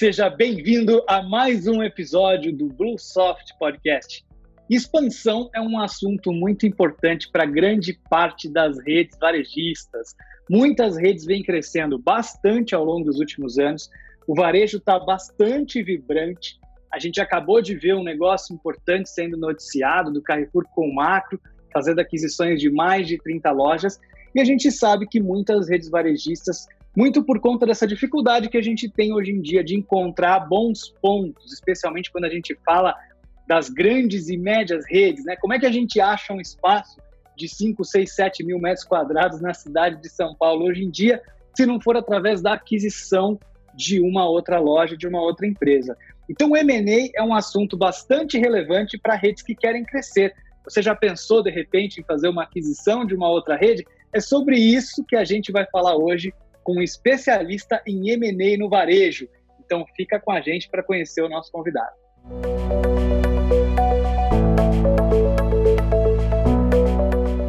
seja bem-vindo a mais um episódio do Bluesoft Podcast. Expansão é um assunto muito importante para grande parte das redes varejistas. Muitas redes vêm crescendo bastante ao longo dos últimos anos. O varejo está bastante vibrante. A gente acabou de ver um negócio importante sendo noticiado do Carrefour com o Macro, fazendo aquisições de mais de 30 lojas. E a gente sabe que muitas redes varejistas muito por conta dessa dificuldade que a gente tem hoje em dia de encontrar bons pontos, especialmente quando a gente fala das grandes e médias redes, né? Como é que a gente acha um espaço de 5, 6, 7 mil metros quadrados na cidade de São Paulo hoje em dia, se não for através da aquisição de uma outra loja, de uma outra empresa? Então, o M&A é um assunto bastante relevante para redes que querem crescer. Você já pensou, de repente, em fazer uma aquisição de uma outra rede? É sobre isso que a gente vai falar hoje com um especialista em M&A no varejo. Então fica com a gente para conhecer o nosso convidado.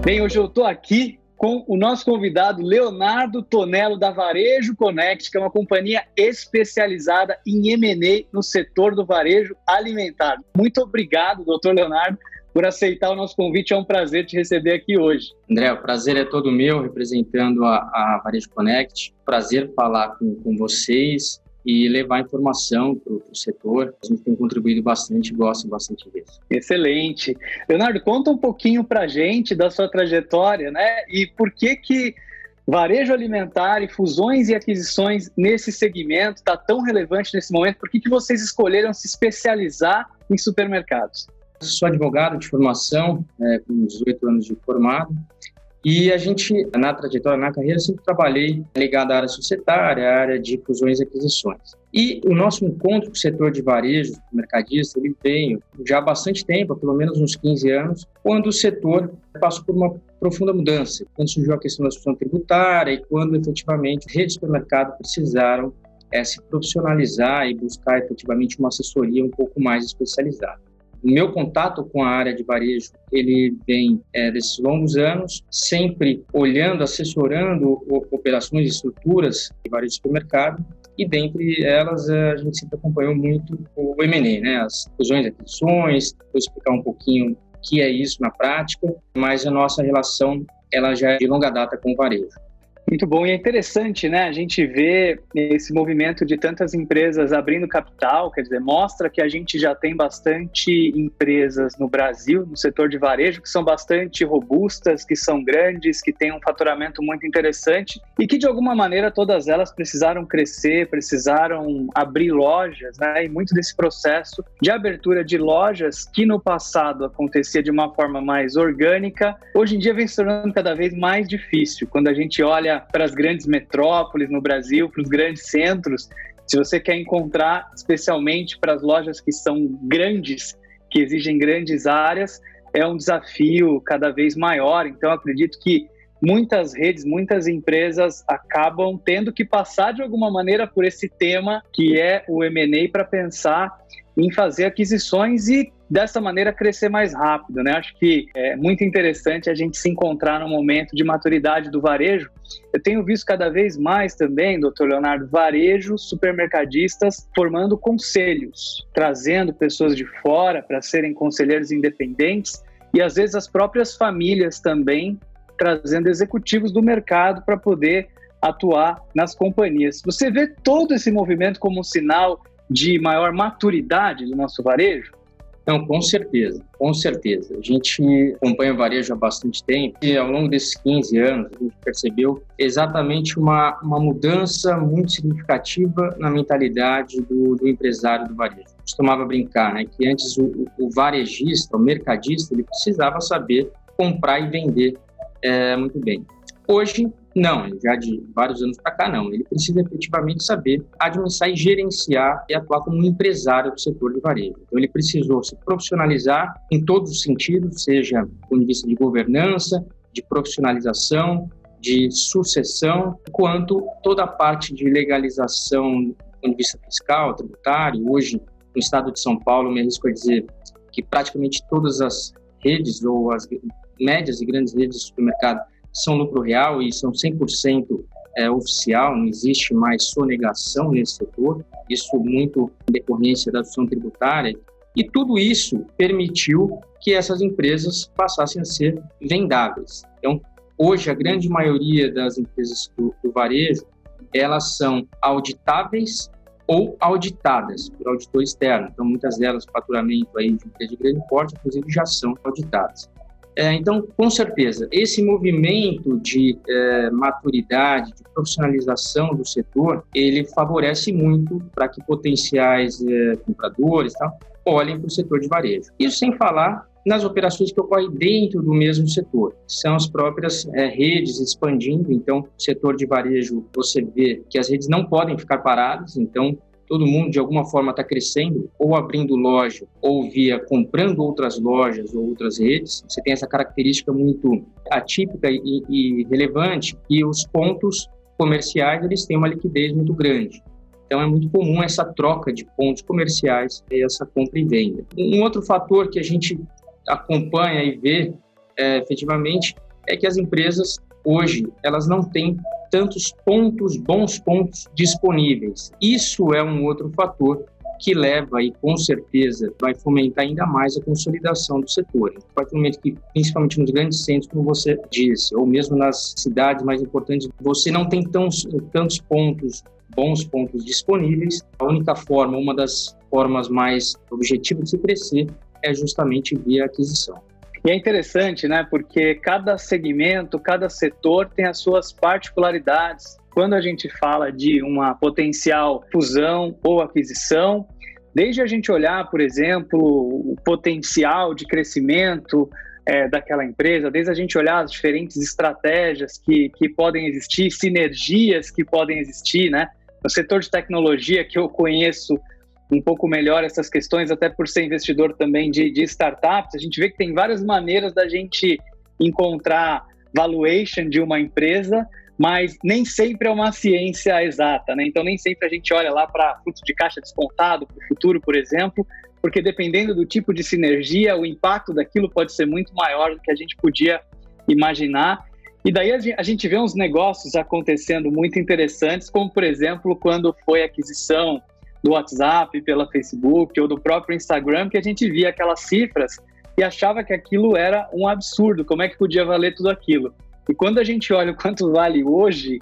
Bem, hoje eu estou aqui com o nosso convidado Leonardo Tonello da Varejo Connect, que é uma companhia especializada em M&A no setor do varejo alimentar. Muito obrigado, doutor Leonardo, por aceitar o nosso convite. É um prazer te receber aqui hoje. André, o prazer é todo meu, representando a, a Varejo Connect. Prazer falar com, com vocês e levar informação para o setor. A gente tem contribuído bastante, gosto bastante disso. Excelente. Leonardo, conta um pouquinho para a gente da sua trajetória, né? E por que que varejo alimentar e fusões e aquisições nesse segmento está tão relevante nesse momento? Por que, que vocês escolheram se especializar em supermercados? Sou advogado de formação, é, com 18 anos de formado, e a gente, na trajetória, na carreira, sempre trabalhei ligado à área societária, à área de fusões e aquisições. E o nosso encontro com o setor de varejo, mercadista, ele veio já há bastante tempo, pelo menos uns 15 anos, quando o setor passou por uma profunda mudança, quando surgiu a questão da discussão tributária e quando efetivamente redes de supermercado precisaram é, se profissionalizar e buscar efetivamente uma assessoria um pouco mais especializada. O meu contato com a área de varejo, ele vem é, desses longos anos, sempre olhando, assessorando operações e estruturas de varejo de supermercado, e dentre elas a gente sempre acompanhou muito o M&A, né? as fusões e aquisições, vou explicar um pouquinho o que é isso na prática, mas a nossa relação ela já é de longa data com o varejo. Muito bom e é interessante, né? A gente vê esse movimento de tantas empresas abrindo capital, quer dizer, mostra que a gente já tem bastante empresas no Brasil, no setor de varejo, que são bastante robustas, que são grandes, que têm um faturamento muito interessante e que de alguma maneira todas elas precisaram crescer, precisaram abrir lojas, né? E muito desse processo de abertura de lojas que no passado acontecia de uma forma mais orgânica, hoje em dia vem se tornando cada vez mais difícil. Quando a gente olha para as grandes metrópoles no Brasil, para os grandes centros, se você quer encontrar, especialmente para as lojas que são grandes, que exigem grandes áreas, é um desafio cada vez maior. Então, acredito que muitas redes, muitas empresas acabam tendo que passar de alguma maneira por esse tema que é o M&A para pensar em fazer aquisições e dessa maneira crescer mais rápido, né? Acho que é muito interessante a gente se encontrar no momento de maturidade do varejo. Eu tenho visto cada vez mais também, doutor Leonardo, varejo, supermercadistas formando conselhos, trazendo pessoas de fora para serem conselheiros independentes e às vezes as próprias famílias também trazendo executivos do mercado para poder atuar nas companhias. Você vê todo esse movimento como um sinal de maior maturidade do nosso varejo? Não, com certeza, com certeza. A gente acompanha varejo há bastante tempo e ao longo desses 15 anos a gente percebeu exatamente uma, uma mudança muito significativa na mentalidade do, do empresário do varejo. Eu costumava brincar né, que antes o, o varejista, o mercadista, ele precisava saber comprar e vender é, muito bem. Hoje, não, já de vários anos para cá, não. Ele precisa efetivamente saber administrar e gerenciar e atuar como um empresário do setor de varejo. Então, ele precisou se profissionalizar em todos os sentidos, seja do ponto de vista de governança, de profissionalização, de sucessão, quanto toda a parte de legalização do ponto de vista fiscal, tributário. Hoje, no estado de São Paulo, me arrisco a dizer que praticamente todas as redes ou as médias e grandes redes de supermercado são lucro real e são 100% é, oficial, não existe mais sonegação nesse setor. isso muito em decorrência da ação tributária, e tudo isso permitiu que essas empresas passassem a ser vendáveis. Então, hoje, a grande maioria das empresas do, do varejo, elas são auditáveis ou auditadas por auditor externo. Então, muitas delas, faturamento aí de empresa de grande porte, inclusive, já são auditadas. É, então, com certeza, esse movimento de é, maturidade, de profissionalização do setor, ele favorece muito para que potenciais é, compradores tal, olhem para o setor de varejo. Isso sem falar nas operações que ocorrem dentro do mesmo setor. São as próprias é, redes expandindo, então, setor de varejo, você vê que as redes não podem ficar paradas, então, todo mundo de alguma forma está crescendo, ou abrindo loja, ou via comprando outras lojas ou outras redes. Você tem essa característica muito atípica e, e relevante, e os pontos comerciais eles têm uma liquidez muito grande. Então é muito comum essa troca de pontos comerciais e essa compra e venda. Um outro fator que a gente acompanha e vê é, efetivamente é que as empresas hoje elas não têm tantos pontos, bons pontos disponíveis. Isso é um outro fator que leva e com certeza vai fomentar ainda mais a consolidação do setor. A partir do momento que, principalmente nos grandes centros, como você disse, ou mesmo nas cidades mais importantes, você não tem tão, tantos pontos, bons pontos disponíveis. A única forma, uma das formas mais objetivas de se crescer é justamente via aquisição. E é interessante, né? Porque cada segmento, cada setor tem as suas particularidades. Quando a gente fala de uma potencial fusão ou aquisição, desde a gente olhar, por exemplo, o potencial de crescimento é, daquela empresa, desde a gente olhar as diferentes estratégias que, que podem existir, sinergias que podem existir, né? No setor de tecnologia que eu conheço um pouco melhor essas questões, até por ser investidor também de, de startups, a gente vê que tem várias maneiras da gente encontrar valuation de uma empresa, mas nem sempre é uma ciência exata, né? Então nem sempre a gente olha lá para fluxo de caixa descontado para o futuro, por exemplo, porque dependendo do tipo de sinergia, o impacto daquilo pode ser muito maior do que a gente podia imaginar. E daí a gente vê uns negócios acontecendo muito interessantes, como por exemplo quando foi a aquisição do WhatsApp, pela Facebook ou do próprio Instagram, que a gente via aquelas cifras e achava que aquilo era um absurdo, como é que podia valer tudo aquilo? E quando a gente olha o quanto vale hoje,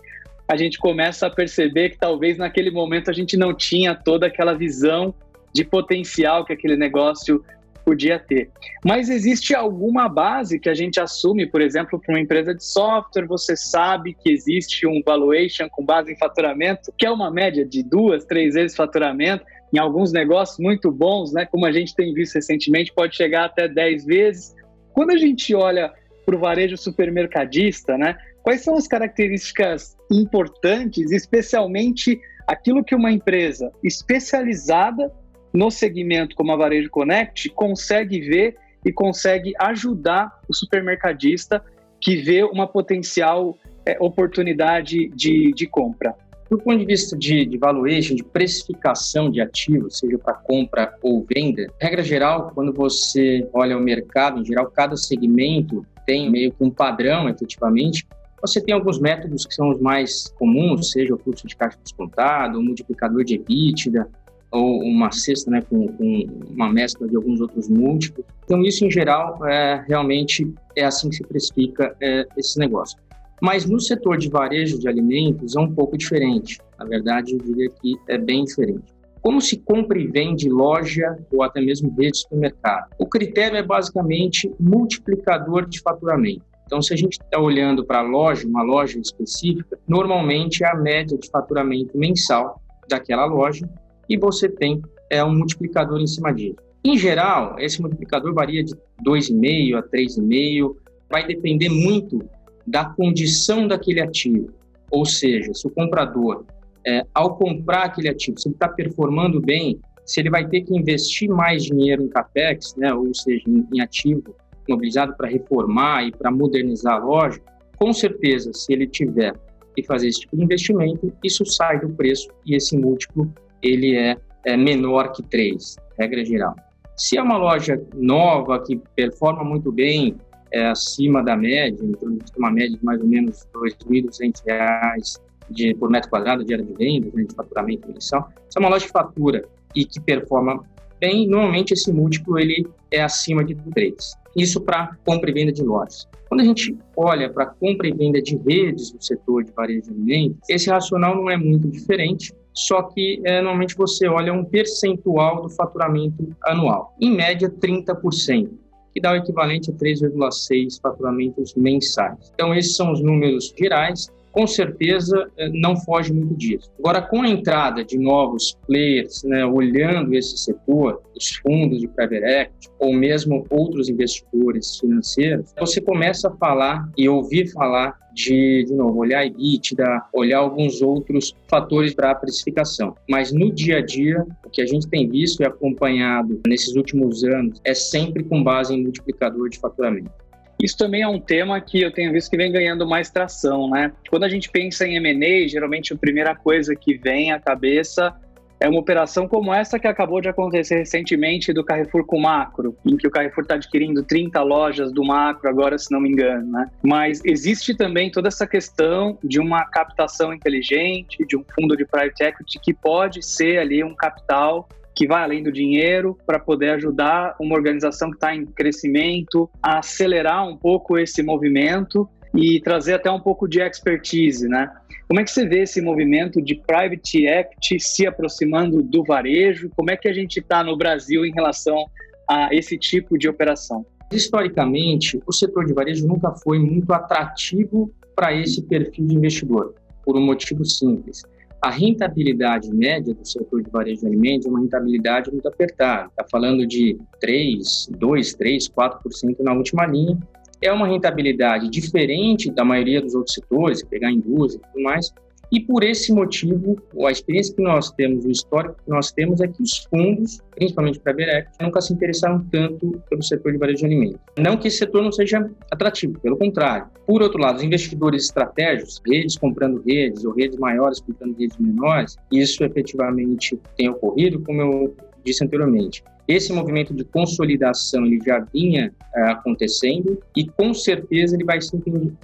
a gente começa a perceber que talvez naquele momento a gente não tinha toda aquela visão de potencial que aquele negócio podia ter. Mas existe alguma base que a gente assume, por exemplo, para uma empresa de software, você sabe que existe um valuation com base em faturamento, que é uma média de duas, três vezes faturamento. Em alguns negócios muito bons, né, como a gente tem visto recentemente, pode chegar até 10 vezes. Quando a gente olha para o varejo supermercadista, né, quais são as características importantes, especialmente aquilo que uma empresa especializada no segmento como a Varejo Connect consegue ver e consegue ajudar o supermercadista que vê uma potencial é, oportunidade de, de compra. Do ponto de vista de, de valuation, de precificação de ativos, seja para compra ou venda, regra geral, quando você olha o mercado, em geral, cada segmento tem meio que um padrão, efetivamente. Você tem alguns métodos que são os mais comuns, seja o fluxo de caixa descontado, o multiplicador de EBITDA, ou uma cesta né, com, com, uma mescla de alguns outros múltiplos. Então, isso em geral, é, realmente é assim que se precifica é, esse negócio. Mas no setor de varejo de alimentos é um pouco diferente. Na verdade, eu diria que é bem diferente. Como se compra e vende loja ou até mesmo rede de supermercado? O critério é basicamente multiplicador de faturamento. Então, se a gente está olhando para a loja, uma loja específica, normalmente é a média de faturamento mensal daquela loja e você tem é, um multiplicador em cima disso. Em geral, esse multiplicador varia de 2,5 a 3,5, vai depender muito da condição daquele ativo. Ou seja, se o comprador, é, ao comprar aquele ativo, se ele está performando bem, se ele vai ter que investir mais dinheiro em capex, né, ou seja, em, em ativo mobilizado para reformar e para modernizar a loja, com certeza, se ele tiver que fazer esse tipo de investimento, isso sai do preço e esse múltiplo ele é, é menor que 3, regra geral. Se é uma loja nova que performa muito bem, é acima da média, então uma média de mais ou menos R$ 2.200 de, por metro quadrado de área de vendas, né, de faturamento mensal. Se é uma loja de fatura e que performa bem, normalmente esse múltiplo ele é acima de 3. Isso para compra e venda de lojas. Quando a gente olha para compra e venda de redes do setor de varejo de alimentos, esse racional não é muito diferente, só que é, normalmente você olha um percentual do faturamento anual, em média 30%, que dá o equivalente a 3,6 faturamentos mensais. Então, esses são os números gerais com certeza eh, não foge muito disso. Agora, com a entrada de novos players, né, olhando esse setor, os fundos de private equity ou mesmo outros investidores financeiros, você começa a falar e ouvir falar de, de novo, olhar EBITDA, olhar alguns outros fatores para a precificação. Mas no dia a dia, o que a gente tem visto e acompanhado nesses últimos anos é sempre com base em multiplicador de faturamento. Isso também é um tema que eu tenho visto que vem ganhando mais tração, né? Quando a gente pensa em M&A, geralmente a primeira coisa que vem à cabeça é uma operação como essa que acabou de acontecer recentemente do Carrefour com Macro, em que o Carrefour está adquirindo 30 lojas do Macro agora, se não me engano, né? Mas existe também toda essa questão de uma captação inteligente, de um fundo de private equity que pode ser ali um capital que vai além do dinheiro para poder ajudar uma organização que está em crescimento a acelerar um pouco esse movimento e trazer até um pouco de expertise, né? Como é que você vê esse movimento de private equity se aproximando do varejo? Como é que a gente está no Brasil em relação a esse tipo de operação? Historicamente, o setor de varejo nunca foi muito atrativo para esse perfil de investidor, por um motivo simples a rentabilidade média do setor de varejo de alimentos é uma rentabilidade muito apertada. Está falando de 3, 2, 3, 4% na última linha. É uma rentabilidade diferente da maioria dos outros setores, pegar indústria e tudo mais, e por esse motivo, a experiência que nós temos, o histórico que nós temos é que os fundos, principalmente para a Berec, nunca se interessaram tanto pelo setor de varejo de alimentos. Não que esse setor não seja atrativo, pelo contrário. Por outro lado, os investidores estratégicos, redes comprando redes ou redes maiores comprando redes menores, isso efetivamente tem ocorrido, como eu disse anteriormente. Esse movimento de consolidação ele já vinha é, acontecendo e com certeza ele vai se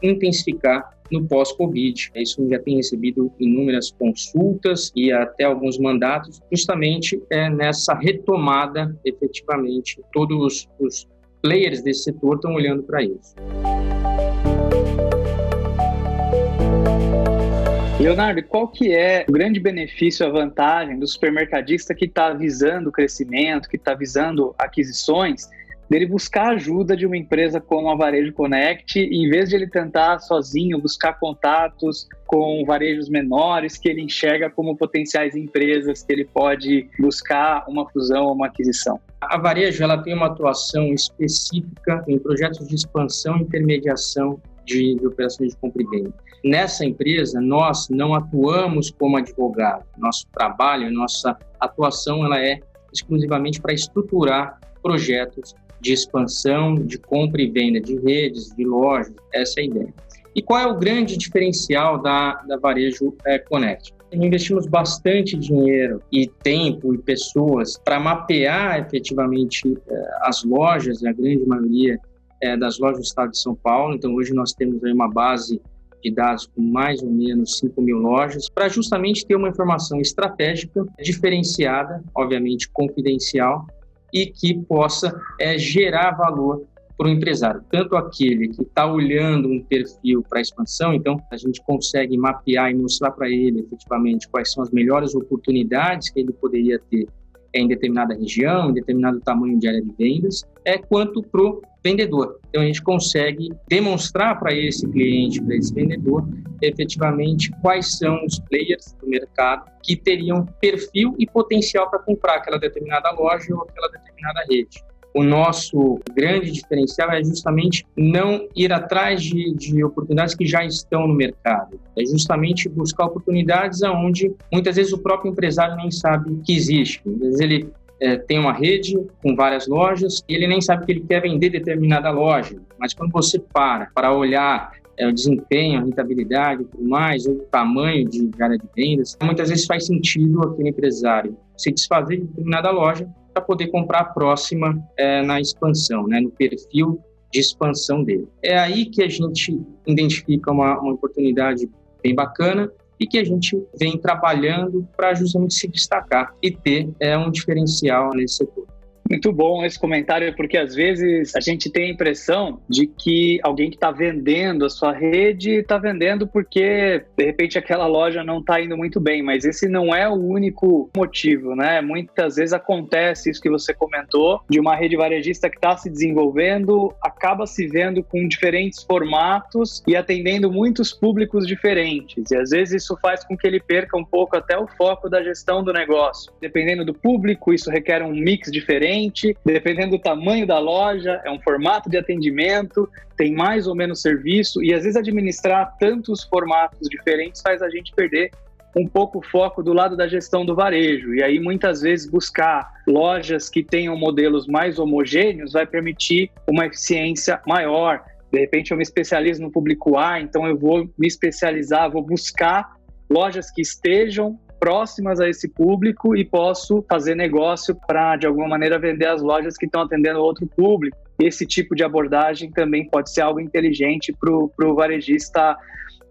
intensificar no pós-Covid. Isso já tem recebido inúmeras consultas e até alguns mandatos, justamente é, nessa retomada, efetivamente, todos os players desse setor estão olhando para isso. Leonardo, qual que é o grande benefício, a vantagem do supermercadista que está visando crescimento, que está visando aquisições, dele buscar ajuda de uma empresa como a Varejo Connect, em vez de ele tentar sozinho buscar contatos com varejos menores que ele enxerga como potenciais empresas que ele pode buscar uma fusão ou uma aquisição? A Varejo ela tem uma atuação específica em projetos de expansão e intermediação de, de operações de compra e venda. Nessa empresa, nós não atuamos como advogado. Nosso trabalho, nossa atuação, ela é exclusivamente para estruturar projetos de expansão, de compra e venda de redes, de lojas, essa é a ideia. E qual é o grande diferencial da, da Varejo é, Connect? Investimos bastante dinheiro e tempo e pessoas para mapear efetivamente é, as lojas, a grande maioria é, das lojas do estado de São Paulo. Então, hoje nós temos aí uma base de dados com mais ou menos 5 mil lojas, para justamente ter uma informação estratégica, diferenciada, obviamente confidencial, e que possa é, gerar valor para o empresário, tanto aquele que está olhando um perfil para expansão, então a gente consegue mapear e mostrar para ele efetivamente quais são as melhores oportunidades que ele poderia ter em determinada região, em determinado tamanho de área de vendas, é quanto para o vendedor. Então a gente consegue demonstrar para esse cliente, para esse vendedor, efetivamente quais são os players do mercado que teriam perfil e potencial para comprar aquela determinada loja ou aquela determinada rede. O nosso grande diferencial é justamente não ir atrás de, de oportunidades que já estão no mercado. É justamente buscar oportunidades aonde muitas vezes o próprio empresário nem sabe que existe. Às vezes ele é, tem uma rede com várias lojas e ele nem sabe que ele quer vender determinada loja. Mas quando você para para olhar é, o desempenho, a rentabilidade e tudo mais, o tamanho de área de vendas, muitas vezes faz sentido aquele empresário se desfazer de determinada loja para poder comprar a próxima é, na expansão, né, no perfil de expansão dele. É aí que a gente identifica uma, uma oportunidade bem bacana e que a gente vem trabalhando para justamente se destacar e ter é, um diferencial nesse setor. Muito bom esse comentário, porque às vezes a gente tem a impressão de que alguém que está vendendo a sua rede está vendendo porque de repente aquela loja não está indo muito bem, mas esse não é o único motivo, né? Muitas vezes acontece isso que você comentou, de uma rede varejista que está se desenvolvendo, acaba se vendo com diferentes formatos e atendendo muitos públicos diferentes. E às vezes isso faz com que ele perca um pouco até o foco da gestão do negócio. Dependendo do público, isso requer um mix diferente dependendo do tamanho da loja, é um formato de atendimento, tem mais ou menos serviço, e às vezes administrar tantos formatos diferentes faz a gente perder um pouco o foco do lado da gestão do varejo. E aí, muitas vezes, buscar lojas que tenham modelos mais homogêneos vai permitir uma eficiência maior. De repente, eu me especializo no público A, então eu vou me especializar, vou buscar lojas que estejam próximas a esse público e posso fazer negócio para, de alguma maneira, vender as lojas que estão atendendo outro público. Esse tipo de abordagem também pode ser algo inteligente para o varejista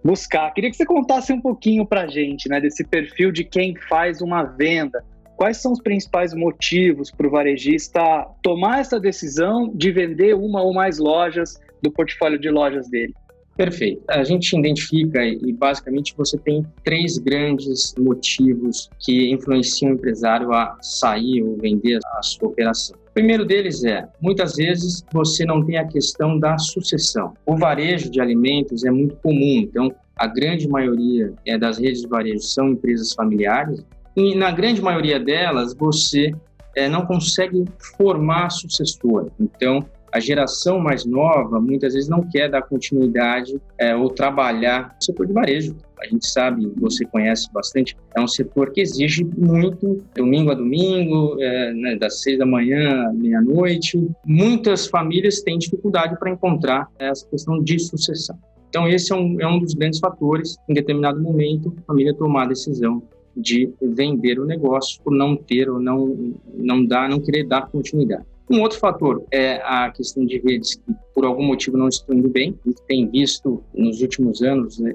buscar. Queria que você contasse um pouquinho para a gente né, desse perfil de quem faz uma venda. Quais são os principais motivos para o varejista tomar essa decisão de vender uma ou mais lojas do portfólio de lojas dele? Perfeito. A gente identifica e basicamente você tem três grandes motivos que influenciam o empresário a sair ou vender a sua operação. Primeiro deles é, muitas vezes você não tem a questão da sucessão. O varejo de alimentos é muito comum, então a grande maioria é, das redes de varejo são empresas familiares e na grande maioria delas você é, não consegue formar sucessor. Então a geração mais nova muitas vezes não quer dar continuidade é, ou trabalhar no setor de varejo. A gente sabe, você conhece bastante, é um setor que exige muito, domingo a domingo, é, né, das seis da manhã à meia-noite. Muitas famílias têm dificuldade para encontrar essa questão de sucessão. Então, esse é um, é um dos grandes fatores, em determinado momento, a família tomar a decisão de vender o negócio por não ter ou não, não dar, não querer dar continuidade. Um outro fator é a questão de redes que, por algum motivo, não estão indo bem. A gente tem visto nos últimos anos, né,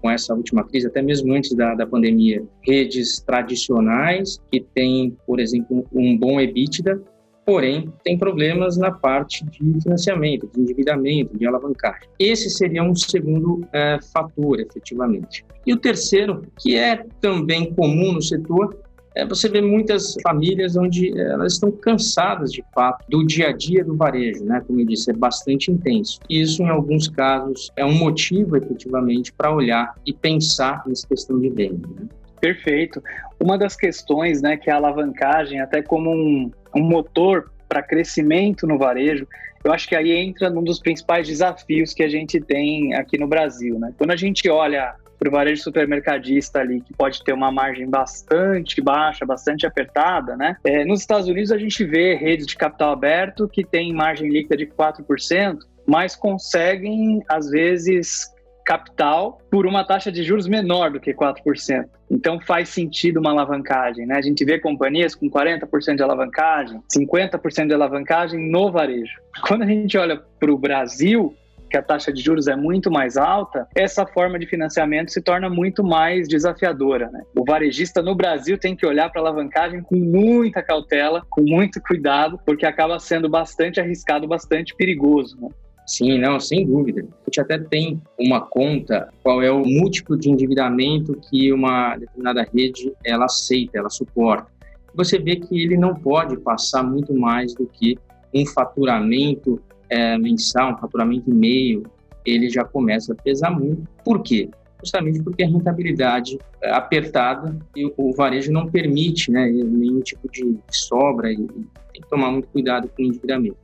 com essa última crise, até mesmo antes da, da pandemia, redes tradicionais que têm, por exemplo, um bom EBITDA, porém tem problemas na parte de financiamento, de endividamento, de alavancagem. Esse seria um segundo é, fator, efetivamente. E o terceiro, que é também comum no setor, é, você vê muitas famílias onde é, elas estão cansadas de fato do dia a dia do varejo, né? Como eu disse, é bastante intenso. E isso, em alguns casos, é um motivo efetivamente para olhar e pensar nessa questão de venda. Né? Perfeito. Uma das questões, né, que é a alavancagem, até como um, um motor para crescimento no varejo, eu acho que aí entra num dos principais desafios que a gente tem aqui no Brasil, né? Quando a gente olha para o varejo supermercadista ali, que pode ter uma margem bastante baixa, bastante apertada, né? É, nos Estados Unidos a gente vê redes de capital aberto que tem margem líquida de 4%, mas conseguem, às vezes, capital por uma taxa de juros menor do que 4%. Então faz sentido uma alavancagem, né? A gente vê companhias com 40% de alavancagem, 50% de alavancagem no varejo. Quando a gente olha para o Brasil, que a taxa de juros é muito mais alta, essa forma de financiamento se torna muito mais desafiadora. Né? O varejista no Brasil tem que olhar para a alavancagem com muita cautela, com muito cuidado, porque acaba sendo bastante arriscado, bastante perigoso. Né? Sim, não, sem dúvida. A gente até tem uma conta, qual é o múltiplo de endividamento que uma determinada rede ela aceita, ela suporta. Você vê que ele não pode passar muito mais do que um faturamento é, mensal, faturamento e meio, ele já começa a pesar muito. Por quê? Justamente porque a rentabilidade é apertada e o varejo não permite né, nenhum tipo de sobra e tem que tomar muito cuidado com o endividamento.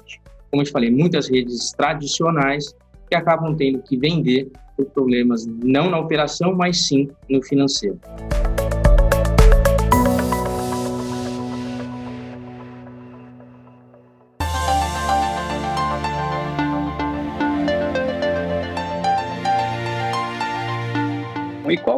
Como eu te falei, muitas redes tradicionais que acabam tendo que vender por problemas não na operação, mas sim no financeiro.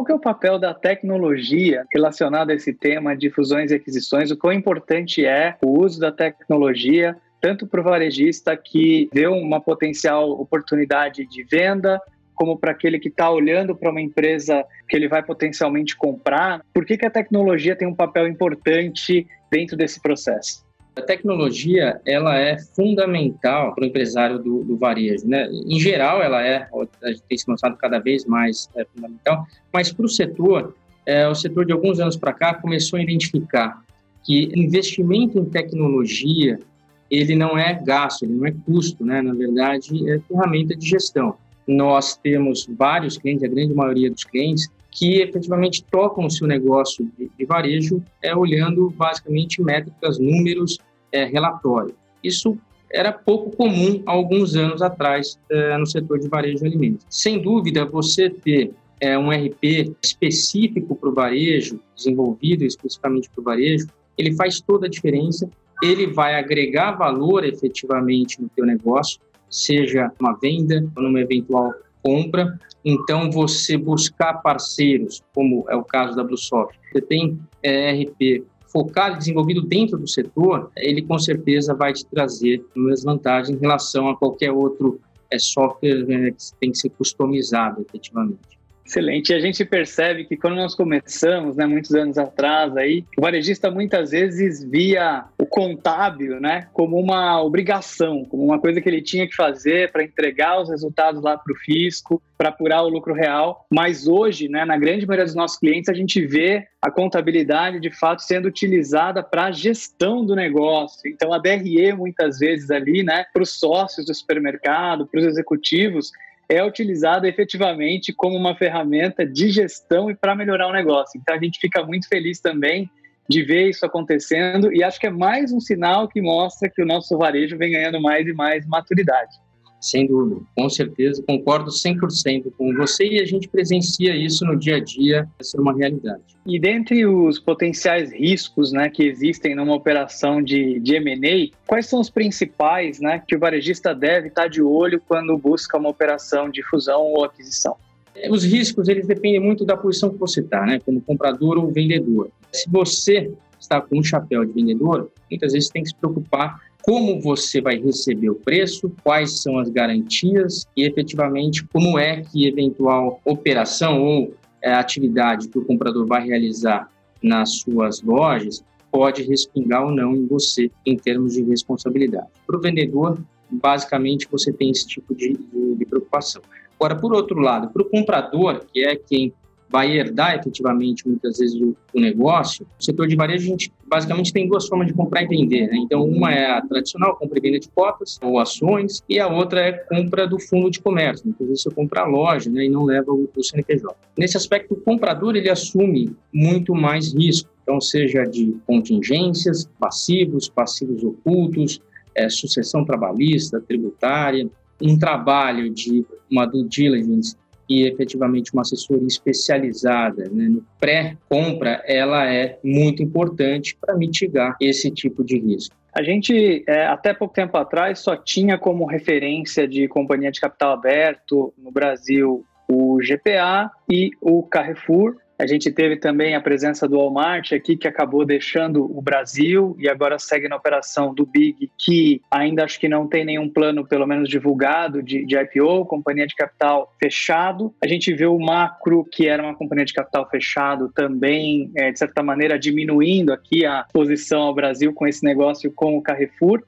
Que é o papel da tecnologia relacionado a esse tema de fusões e aquisições? O quão importante é o uso da tecnologia tanto para o varejista que vê uma potencial oportunidade de venda, como para aquele que está olhando para uma empresa que ele vai potencialmente comprar? Por que, que a tecnologia tem um papel importante dentro desse processo? A tecnologia ela é fundamental para o empresário do, do, varejo, né? Em geral, ela é, a gente tem se mostrado cada vez mais é, fundamental, mas para o setor, é, o setor de alguns anos para cá começou a identificar que investimento em tecnologia ele não é gasto, ele não é custo, né? Na verdade, é ferramenta de gestão. Nós temos vários clientes, a grande maioria dos clientes, que efetivamente tocam o seu negócio de, de varejo é olhando basicamente métricas, números, é, relatório. Isso era pouco comum há alguns anos atrás é, no setor de varejo de alimentos. Sem dúvida, você ter é, um RP específico para o varejo, desenvolvido especificamente para o varejo, ele faz toda a diferença. Ele vai agregar valor efetivamente no teu negócio, seja uma venda ou numa eventual compra. Então, você buscar parceiros, como é o caso da Bluesoft, você tem é, RP focado e desenvolvido dentro do setor, ele com certeza vai te trazer mais vantagens em relação a qualquer outro é, software é, que tem que ser customizado efetivamente. Excelente. E a gente percebe que quando nós começamos, né, muitos anos atrás, aí, o varejista muitas vezes via o contábil, né, como uma obrigação, como uma coisa que ele tinha que fazer para entregar os resultados lá para o fisco, para apurar o lucro real. Mas hoje, né, na grande maioria dos nossos clientes, a gente vê a contabilidade de fato sendo utilizada para a gestão do negócio. Então, a DRE muitas vezes ali, né, para os sócios do supermercado, para os executivos, é utilizado efetivamente como uma ferramenta de gestão e para melhorar o negócio. Então a gente fica muito feliz também de ver isso acontecendo e acho que é mais um sinal que mostra que o nosso varejo vem ganhando mais e mais maturidade. Sem dúvida, com certeza, concordo 100% com você e a gente presencia isso no dia a dia, essa é uma realidade. E dentre os potenciais riscos né, que existem numa operação de, de M&A, quais são os principais né, que o varejista deve estar de olho quando busca uma operação de fusão ou aquisição? É, os riscos, eles dependem muito da posição que você está, né, como comprador ou vendedor. Se você está com um chapéu de vendedor, muitas vezes tem que se preocupar como você vai receber o preço, quais são as garantias e efetivamente como é que eventual operação ou é, atividade que o comprador vai realizar nas suas lojas pode respingar ou não em você em termos de responsabilidade. Para o vendedor, basicamente você tem esse tipo de, de, de preocupação. Agora, por outro lado, para o comprador, que é quem vai herdar efetivamente muitas vezes o, o, negócio, o setor de varejo a gente basicamente tem duas formas de comprar e vender. Né? Então, uma é a tradicional, compra e venda de cotas ou ações, e a outra é compra do fundo de comércio. Muitas vezes você compra a loja né, e não leva o, o CNPJ. Nesse aspecto, o comprador ele assume muito mais risco. Então, seja de contingências, passivos, passivos ocultos, é, sucessão trabalhista, tributária, um trabalho de uma due diligence e efetivamente uma assessoria especializada né, no pré-compra, ela é muito importante para mitigar esse tipo de risco. A gente, é, até pouco tempo atrás, só tinha como referência de companhia de capital aberto no Brasil o GPA e o Carrefour, a gente teve também a presença do Walmart aqui, que acabou deixando o Brasil e agora segue na operação do Big, que ainda acho que não tem nenhum plano, pelo menos divulgado, de, de IPO, companhia de capital fechado. A gente vê o Macro, que era uma companhia de capital fechado, também, é, de certa maneira, diminuindo aqui a posição ao Brasil com esse negócio com o Carrefour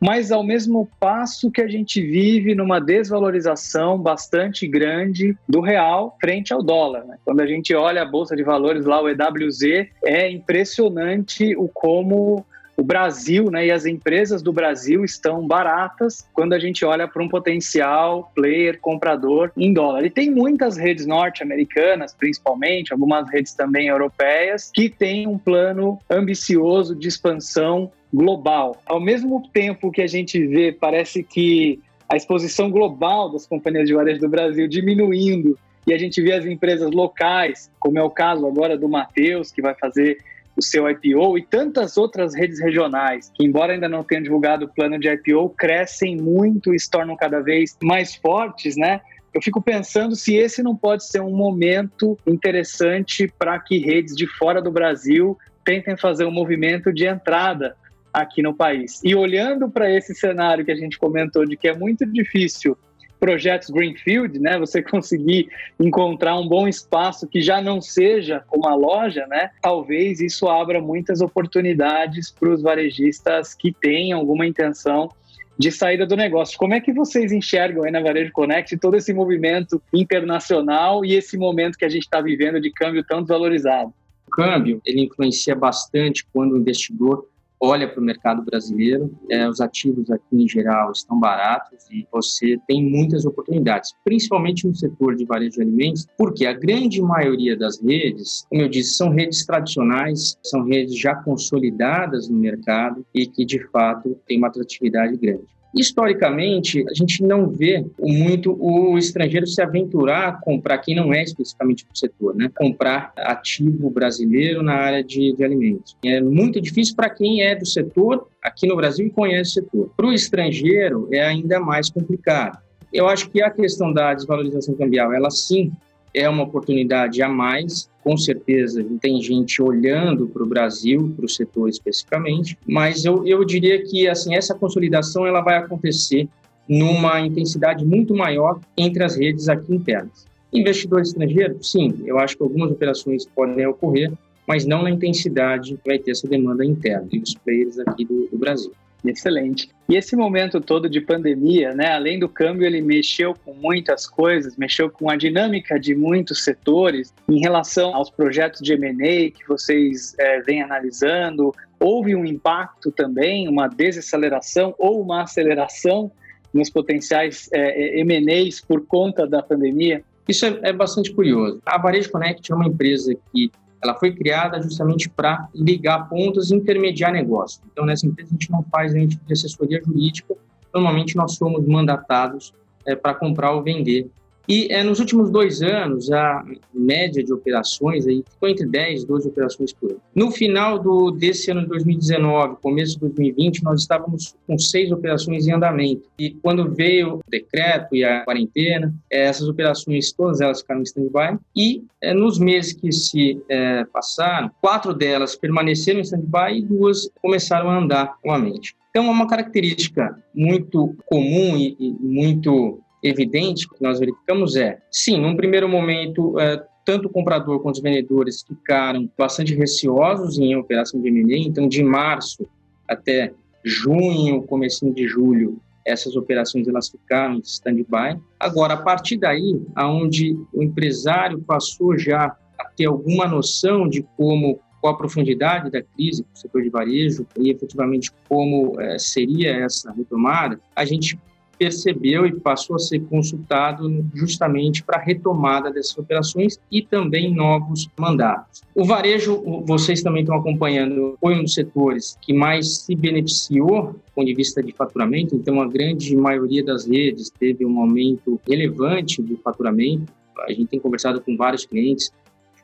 mas ao mesmo passo que a gente vive numa desvalorização bastante grande do real frente ao dólar. Né? Quando a gente olha a bolsa de valores lá, o EWZ, é impressionante o como o Brasil né, e as empresas do Brasil estão baratas quando a gente olha para um potencial player comprador em dólar. E tem muitas redes norte-americanas, principalmente, algumas redes também europeias, que têm um plano ambicioso de expansão global. Ao mesmo tempo que a gente vê, parece que a exposição global das companhias de varejo do Brasil diminuindo e a gente vê as empresas locais, como é o caso agora do Mateus, que vai fazer o seu IPO, e tantas outras redes regionais, que, embora ainda não tenham divulgado o plano de IPO, crescem muito e se tornam cada vez mais fortes, né? Eu fico pensando se esse não pode ser um momento interessante para que redes de fora do Brasil tentem fazer um movimento de entrada aqui no país. E olhando para esse cenário que a gente comentou de que é muito difícil projetos Greenfield, né? Você conseguir encontrar um bom espaço que já não seja uma loja, né? Talvez isso abra muitas oportunidades para os varejistas que tenham alguma intenção de saída do negócio. Como é que vocês enxergam aí na Varejo Connect todo esse movimento internacional e esse momento que a gente está vivendo de câmbio tão desvalorizado? O câmbio ele influencia bastante quando o investidor olha para o mercado brasileiro, é, os ativos aqui em geral estão baratos e você tem muitas oportunidades, principalmente no setor de varejo de alimentos, porque a grande maioria das redes, como eu disse, são redes tradicionais, são redes já consolidadas no mercado e que de fato têm uma atratividade grande. Historicamente, a gente não vê muito o estrangeiro se aventurar a comprar, quem não é especificamente do setor, né? comprar ativo brasileiro na área de, de alimentos. É muito difícil para quem é do setor aqui no Brasil e conhece o setor. Para o estrangeiro, é ainda mais complicado. Eu acho que a questão da desvalorização cambial, ela sim é uma oportunidade a mais. Com certeza tem gente olhando para o Brasil, para o setor especificamente, mas eu, eu diria que assim essa consolidação ela vai acontecer numa intensidade muito maior entre as redes aqui internas. Investidor estrangeiro, sim, eu acho que algumas operações podem ocorrer, mas não na intensidade que vai ter essa demanda interna e os players aqui do, do Brasil. Excelente. E esse momento todo de pandemia, né, além do câmbio, ele mexeu com muitas coisas, mexeu com a dinâmica de muitos setores em relação aos projetos de M&A que vocês é, vêm analisando. Houve um impacto também, uma desaceleração ou uma aceleração nos potenciais é, M&As por conta da pandemia? Isso é, é bastante curioso. A Varejo Connect é uma empresa que ela foi criada justamente para ligar pontos e intermediar negócio. Então, nessa empresa, a gente não faz nenhum tipo de assessoria jurídica. Normalmente, nós somos mandatados é, para comprar ou vender e é, nos últimos dois anos, a média de operações aí ficou entre 10 e 12 operações por ano. No final do, desse ano de 2019, começo de 2020, nós estávamos com seis operações em andamento. E quando veio o decreto e a quarentena, é, essas operações, todas elas ficaram em stand-by. E é, nos meses que se é, passaram, quatro delas permaneceram em stand-by e duas começaram a andar novamente. Então, é uma característica muito comum e, e muito evidente que nós verificamos é, sim, num primeiro momento, é, tanto o comprador quanto os vendedores ficaram bastante receosos em operação de M&A, então de março até junho, comecinho de julho, essas operações elas ficaram em stand-by. Agora, a partir daí, aonde o empresário passou já a ter alguma noção de como qual a profundidade da crise do setor de varejo e efetivamente como é, seria essa retomada, a gente percebeu e passou a ser consultado justamente para a retomada dessas operações e também novos mandatos. O varejo, vocês também estão acompanhando, foi um dos setores que mais se beneficiou do ponto de vista de faturamento, então a grande maioria das redes teve um aumento relevante do faturamento. A gente tem conversado com vários clientes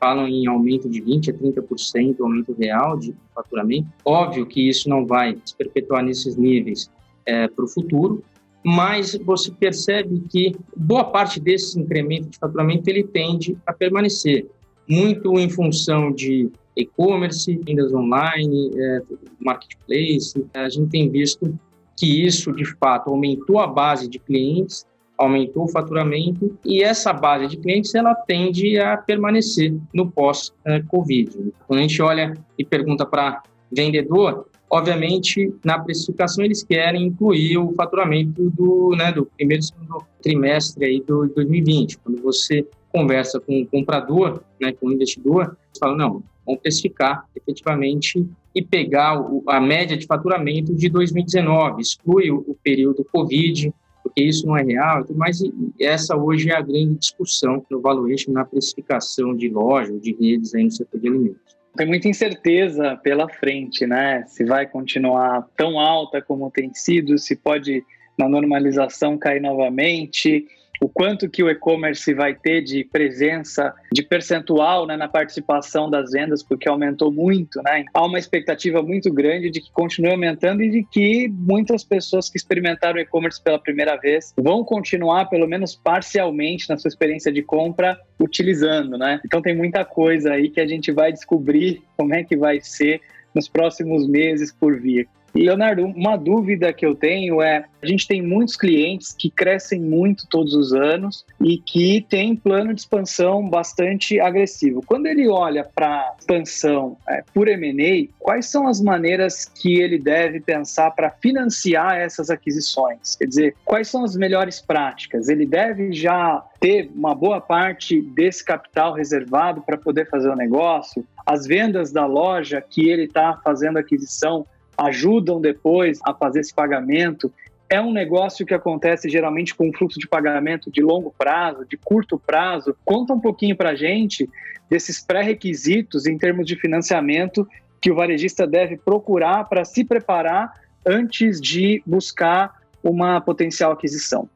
falam em aumento de 20% a 30% aumento real de faturamento. Óbvio que isso não vai se perpetuar nesses níveis é, para o futuro, mas você percebe que boa parte desse incremento de faturamento ele tende a permanecer, muito em função de e-commerce, vendas online, é, marketplace. A gente tem visto que isso, de fato, aumentou a base de clientes, aumentou o faturamento e essa base de clientes ela tende a permanecer no pós-Covid. Quando a gente olha e pergunta para vendedor, Obviamente, na precificação, eles querem incluir o faturamento do, né, do primeiro e segundo trimestre aí do 2020. Quando você conversa com o comprador, né, com o investidor, eles falam, não, vamos precificar efetivamente e pegar o, a média de faturamento de 2019, exclui o, o período Covid, porque isso não é real, mas essa hoje é a grande discussão no valuation, na precificação de lojas, de redes aí no setor de alimentos. Tem muita incerteza pela frente, né? Se vai continuar tão alta como tem sido, se pode, na normalização, cair novamente o quanto que o e-commerce vai ter de presença, de percentual né, na participação das vendas, porque aumentou muito, né? Há uma expectativa muito grande de que continue aumentando e de que muitas pessoas que experimentaram e-commerce pela primeira vez vão continuar, pelo menos parcialmente, na sua experiência de compra, utilizando, né? Então tem muita coisa aí que a gente vai descobrir como é que vai ser nos próximos meses por vir. Leonardo, uma dúvida que eu tenho é: a gente tem muitos clientes que crescem muito todos os anos e que tem plano de expansão bastante agressivo. Quando ele olha para expansão é, por M&A, quais são as maneiras que ele deve pensar para financiar essas aquisições? Quer dizer, quais são as melhores práticas? Ele deve já ter uma boa parte desse capital reservado para poder fazer o negócio? As vendas da loja que ele está fazendo aquisição ajudam depois a fazer esse pagamento. É um negócio que acontece geralmente com um fluxo de pagamento de longo prazo, de curto prazo. Conta um pouquinho para a gente desses pré-requisitos em termos de financiamento que o varejista deve procurar para se preparar antes de buscar uma potencial aquisição.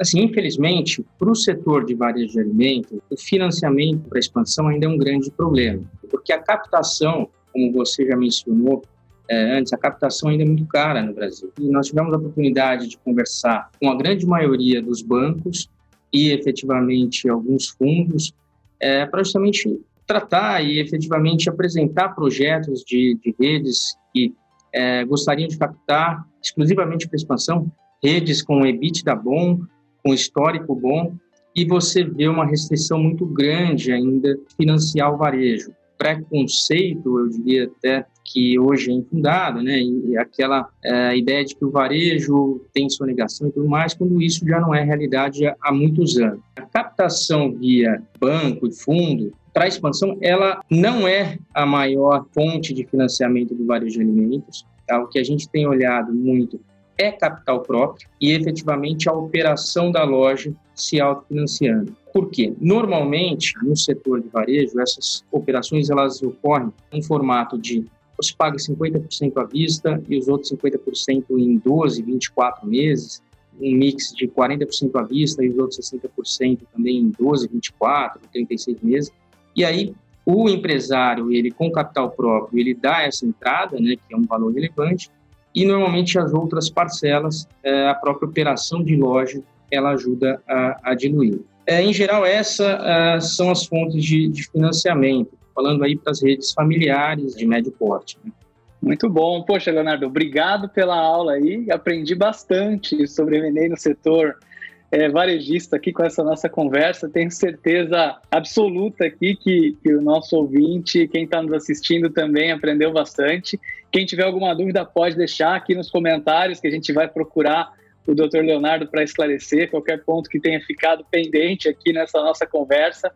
Assim, infelizmente, para o setor de varejo de alimentos, o financiamento para expansão ainda é um grande problema, porque a captação, como você já mencionou, é, antes, a captação ainda é muito cara no Brasil. E nós tivemos a oportunidade de conversar com a grande maioria dos bancos e efetivamente alguns fundos é, para justamente tratar e efetivamente apresentar projetos de, de redes que é, gostariam de captar exclusivamente para expansão, redes com EBITDA bom, com histórico bom, e você vê uma restrição muito grande ainda financiar o varejo. Preconceito, eu diria até, que hoje é infundado, né? E aquela é, ideia de que o varejo tem sonegação e tudo mais, quando isso já não é realidade há muitos anos. A captação via banco e fundo para expansão, ela não é a maior fonte de financiamento do varejo de alimentos. Tá? O que a gente tem olhado muito é capital próprio e efetivamente a operação da loja se autofinanciando. Por quê? Normalmente, no setor de varejo, essas operações elas ocorrem em formato de você paga 50% à vista e os outros 50% em 12, 24 meses, um mix de 40% à vista e os outros 60% também em 12, 24, 36 meses. E aí o empresário, ele com capital próprio, ele dá essa entrada, né, que é um valor relevante, e normalmente as outras parcelas, é, a própria operação de loja, ela ajuda a, a diluir. É, em geral, essas é, são as fontes de, de financiamento falando aí para as redes familiares de médio porte. Né? Muito bom. Poxa, Leonardo, obrigado pela aula aí. Aprendi bastante sobre M&A no setor é, varejista aqui com essa nossa conversa. Tenho certeza absoluta aqui que, que o nosso ouvinte, quem está nos assistindo também aprendeu bastante. Quem tiver alguma dúvida pode deixar aqui nos comentários que a gente vai procurar o Dr. Leonardo para esclarecer qualquer ponto que tenha ficado pendente aqui nessa nossa conversa.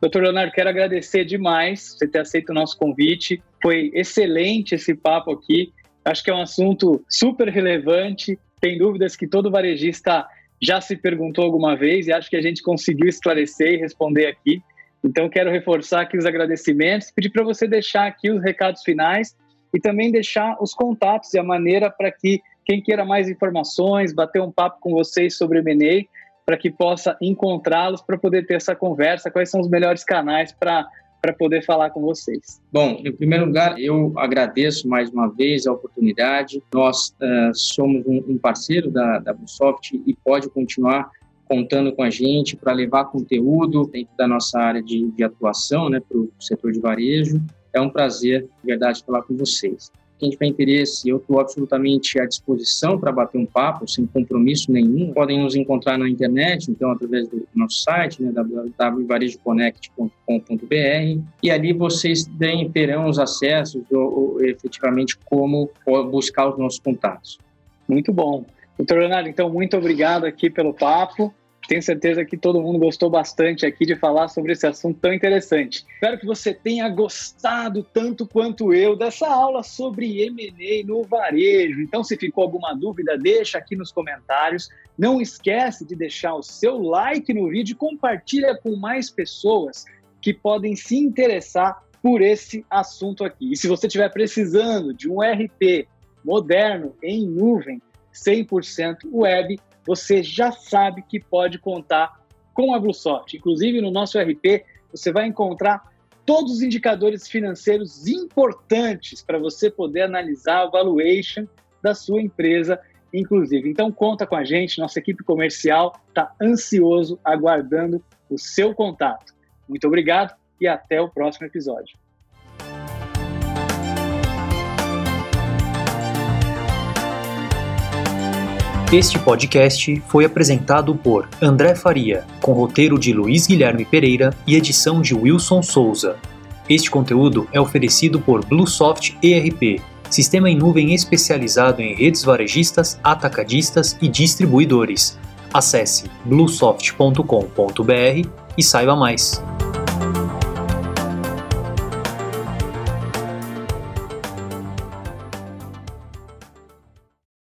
Doutor Leonardo, quero agradecer demais você ter aceito o nosso convite. Foi excelente esse papo aqui. Acho que é um assunto super relevante. Tem dúvidas que todo varejista já se perguntou alguma vez e acho que a gente conseguiu esclarecer e responder aqui. Então, quero reforçar aqui os agradecimentos, pedir para você deixar aqui os recados finais e também deixar os contatos e a maneira para que quem queira mais informações, bater um papo com vocês sobre MNE, para que possa encontrá-los para poder ter essa conversa. Quais são os melhores canais para para poder falar com vocês. Bom, em primeiro lugar, eu agradeço mais uma vez a oportunidade. Nós uh, somos um, um, parceiro da, da Busoft e pode continuar contando com a gente para levar conteúdo dentro da nossa área de, de atuação né, para o setor de varejo. É um prazer, de verdade, falar com vocês. Quem tiver interesse, eu estou absolutamente à disposição para bater um papo, sem compromisso nenhum. Podem nos encontrar na internet, então, através do nosso site, né, www.varejoconnect.com.br, e ali vocês terão os acessos, ou, ou, efetivamente, como buscar os nossos contatos. Muito bom. Doutor Leonardo, então, muito obrigado aqui pelo papo. Tenho certeza que todo mundo gostou bastante aqui de falar sobre esse assunto tão interessante. Espero que você tenha gostado tanto quanto eu dessa aula sobre M&A no varejo. Então, se ficou alguma dúvida, deixa aqui nos comentários. Não esquece de deixar o seu like no vídeo e compartilha com mais pessoas que podem se interessar por esse assunto aqui. E se você estiver precisando de um RP moderno em nuvem, 100% web, você já sabe que pode contar com a Bluesoft. Inclusive, no nosso RP, você vai encontrar todos os indicadores financeiros importantes para você poder analisar a valuation da sua empresa, inclusive. Então, conta com a gente, nossa equipe comercial está ansioso, aguardando o seu contato. Muito obrigado e até o próximo episódio. Este podcast foi apresentado por André Faria, com roteiro de Luiz Guilherme Pereira e edição de Wilson Souza. Este conteúdo é oferecido por Bluesoft ERP, sistema em nuvem especializado em redes varejistas, atacadistas e distribuidores. Acesse bluesoft.com.br e saiba mais.